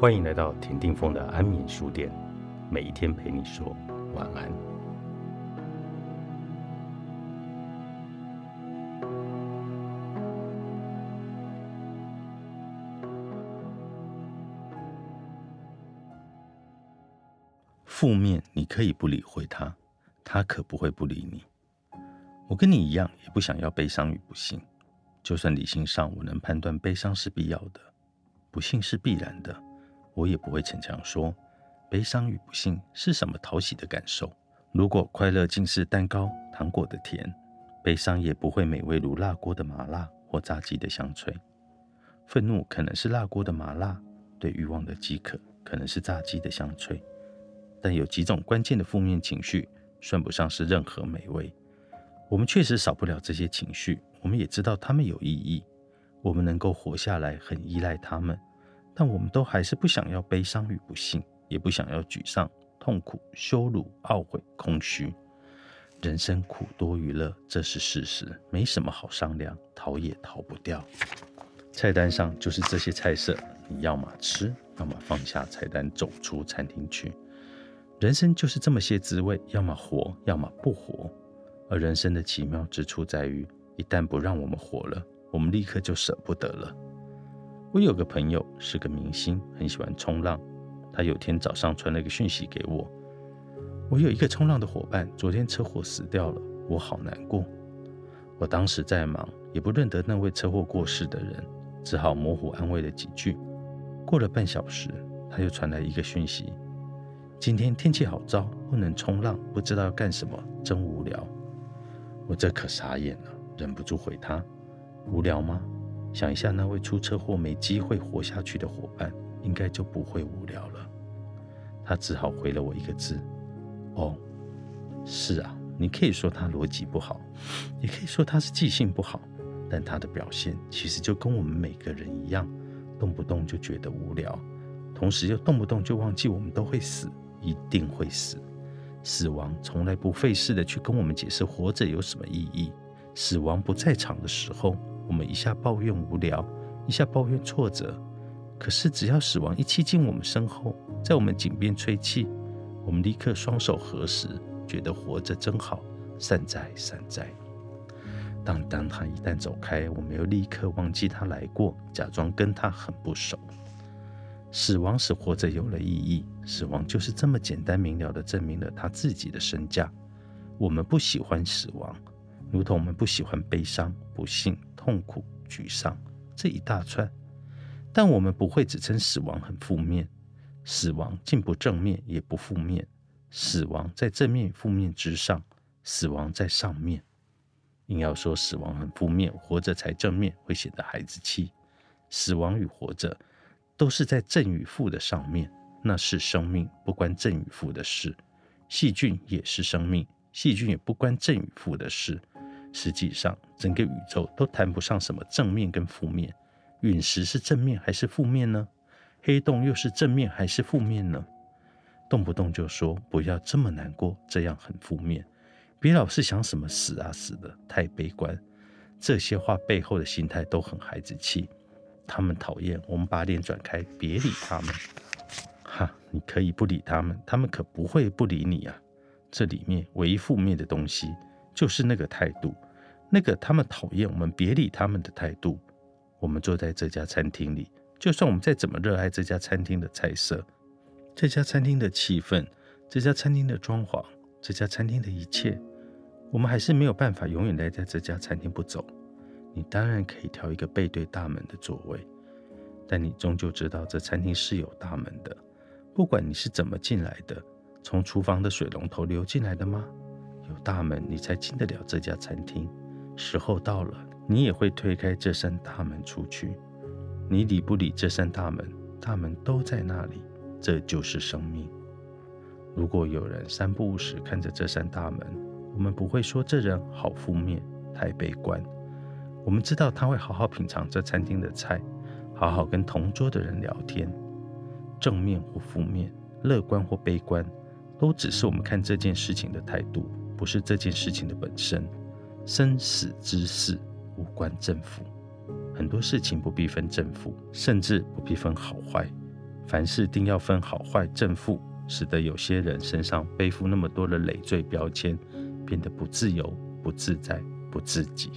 欢迎来到田定峰的安眠书店，每一天陪你说晚安。负面你可以不理会他，他可不会不理你。我跟你一样，也不想要悲伤与不幸。就算理性上我能判断悲伤是必要的，不幸是必然的，我也不会逞强说悲伤与不幸是什么讨喜的感受。如果快乐竟是蛋糕、糖果的甜，悲伤也不会美味如辣锅的麻辣或炸鸡的香脆。愤怒可能是辣锅的麻辣，对欲望的饥渴可能是炸鸡的香脆。但有几种关键的负面情绪，算不上是任何美味。我们确实少不了这些情绪。我们也知道他们有意义，我们能够活下来很依赖他们，但我们都还是不想要悲伤与不幸，也不想要沮丧、痛苦、羞辱、懊悔、空虚。人生苦多于乐，这是事实，没什么好商量，逃也逃不掉。菜单上就是这些菜色，你要么吃，要么放下菜单走出餐厅去。人生就是这么些滋味，要么活，要么不活。而人生的奇妙之处在于。一旦不让我们活了，我们立刻就舍不得了。我有个朋友是个明星，很喜欢冲浪。他有天早上传了一个讯息给我：“我有一个冲浪的伙伴，昨天车祸死掉了，我好难过。”我当时在忙，也不认得那位车祸过世的人，只好模糊安慰了几句。过了半小时，他又传来一个讯息：“今天天气好糟，不能冲浪，不知道要干什么，真无聊。”我这可傻眼了。忍不住回他：“无聊吗？想一下那位出车祸没机会活下去的伙伴，应该就不会无聊了。”他只好回了我一个字：“哦，是啊。你可以说他逻辑不好，也可以说他是记性不好，但他的表现其实就跟我们每个人一样，动不动就觉得无聊，同时又动不动就忘记我们都会死，一定会死。死亡从来不费事的去跟我们解释活着有什么意义。”死亡不在场的时候，我们一下抱怨无聊，一下抱怨挫折。可是只要死亡一栖近我们身后，在我们颈边吹气，我们立刻双手合十，觉得活着真好。善哉善哉。但当他一旦走开，我们又立刻忘记他来过，假装跟他很不熟。死亡使活着有了意义，死亡就是这么简单明了的证明了他自己的身价。我们不喜欢死亡。如同我们不喜欢悲伤、不幸、痛苦、沮丧这一大串，但我们不会只称死亡很负面。死亡既不正面也不负面，死亡在正面与负面之上，死亡在上面。硬要说死亡很负面，活着才正面，会显得孩子气。死亡与活着都是在正与负的上面，那是生命，不关正与负的事。细菌也是生命，细菌也不关正与负的事。实际上，整个宇宙都谈不上什么正面跟负面。陨石是正面还是负面呢？黑洞又是正面还是负面呢？动不动就说不要这么难过，这样很负面。别老是想什么死啊死的，太悲观。这些话背后的心态都很孩子气。他们讨厌，我们把脸转开，别理他们。哈，你可以不理他们，他们可不会不理你啊。这里面唯一负面的东西。就是那个态度，那个他们讨厌我们，别理他们的态度。我们坐在这家餐厅里，就算我们再怎么热爱这家餐厅的菜色、这家餐厅的气氛、这家餐厅的装潢、这家餐厅的一切，我们还是没有办法永远待在这家餐厅不走。你当然可以挑一个背对大门的座位，但你终究知道这餐厅是有大门的。不管你是怎么进来的，从厨房的水龙头流进来的吗？有大门，你才进得了这家餐厅。时候到了，你也会推开这扇大门出去。你理不理这扇大门？大门都在那里。这就是生命。如果有人三不五时看着这扇大门，我们不会说这人好负面、太悲观。我们知道他会好好品尝这餐厅的菜，好好跟同桌的人聊天。正面或负面，乐观或悲观，都只是我们看这件事情的态度。不是这件事情的本身，生死之事无关正负，很多事情不必分正负，甚至不必分好坏。凡事定要分好坏正负，使得有些人身上背负那么多的累赘标签，变得不自由、不自在、不自己。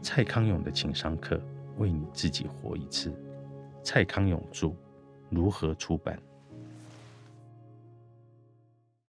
蔡康永的情商课，为你自己活一次。蔡康永著，如何出版？